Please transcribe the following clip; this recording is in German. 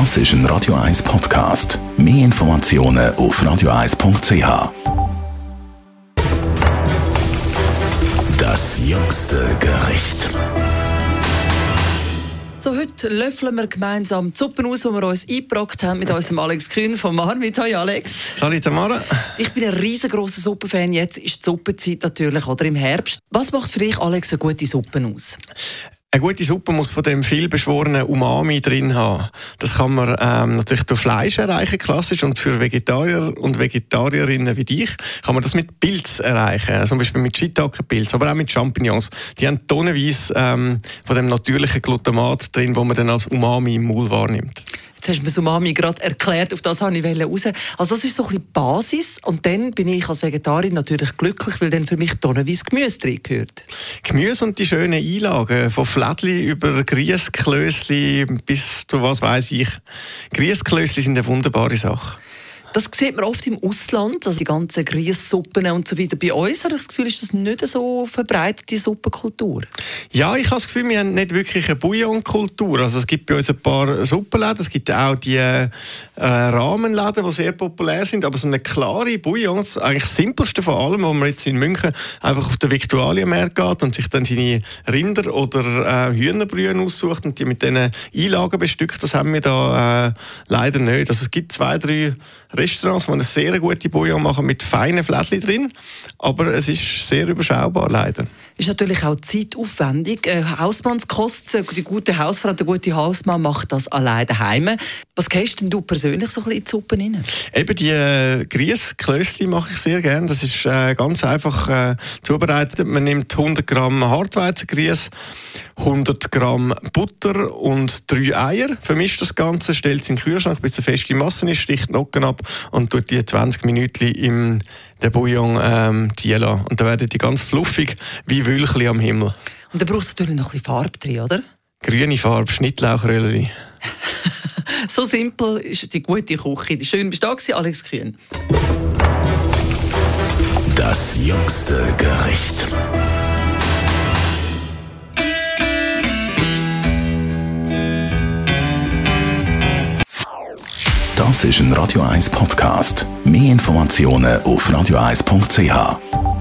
Das ist ein Radio 1 Podcast. Mehr Informationen auf radio1.ch. Das jüngste Gericht. So, heute löffeln wir gemeinsam die Suppen aus, die wir uns eingebrockt haben mit unserem Alex Kühn von Marmit. Hallo Alex. Salut Tamara. Ich bin ein riesengroßer Suppenfan. Jetzt ist die Suppenzeit natürlich, oder im Herbst. Was macht für dich, Alex, eine gute Suppe aus? Eine gute Suppe muss von dem vielbeschworenen Umami drin haben. Das kann man ähm, natürlich durch Fleisch erreichen, klassisch. Und für Vegetarier und Vegetarierinnen wie dich kann man das mit Pilz erreichen. Zum Beispiel mit Shiitake-Pilz, aber auch mit Champignons. Die haben tonnenweise ähm, von dem natürlichen Glutamat drin, wo man dann als Umami im Maul wahrnimmt. Jetzt hast du mir Umami gerade erklärt, auf das wollte ich raus. Also das ist so ein bisschen Basis und dann bin ich als Vegetarin natürlich glücklich, weil dann für mich tonnenweise Gemüse drin gehört. Gemüse und die schönen Einlagen, von Flädli über Grießklösli bis zu was weiß ich. Grießklösli sind eine wunderbare Sache. Das sieht man oft im Ausland, also die ganzen Grießsuppen und so weiter. Bei uns habe ich das Gefühl, ist das nicht so verbreitet, die Suppenkultur. Ja, ich habe das Gefühl, wir haben nicht wirklich eine Bouillonkultur. Also es gibt bei uns ein paar Suppenläden, es gibt auch die äh, Rahmenläden, die sehr populär sind, aber so eine klare Bouillons, eigentlich das simpelste von allem, wo man jetzt in München einfach auf den Viktualienmarkt geht und sich dann seine Rinder- oder äh, Hühnerbrühe aussucht und die mit diesen Einlagen bestückt, das haben wir da äh, leider nicht. Also es gibt zwei, drei Restaurants, die eine sehr gute Bouillon machen mit feinen Fläschchen drin, aber es ist sehr überschaubar leider. Ist natürlich auch zeitaufwendig. Äh, Hausmannskost, die gute Hausfrau, der gute Hausmann macht das alleine daheim. Was gehst denn du persönlich so ein bisschen in die Suppe rein? Eben die äh, Grießklößchen mache ich sehr gerne. Das ist äh, ganz einfach äh, zubereitet. Man nimmt 100 Gramm Hartweizengrieß, 100 Gramm Butter und drei Eier. Vermischt das Ganze, stellt es in den Kühlschrank, bis eine feste Masse ist, sticht Nocken ab und tut die 20 Minuten im den Bouillon ähm, ziehen lassen. Und dann werden die ganz fluffig wie Wülchli am Himmel. Und dann brauchst du natürlich noch ein bisschen Farbe drin, oder? Grüne Farbe, Schnittlauchröllchen. so simpel ist die gute Küche. Schön bist du da Alex Kühn. Das jüngste Gericht. Das ist ein Radio 1 Podcast. Mehr Informationen auf radio1.ch.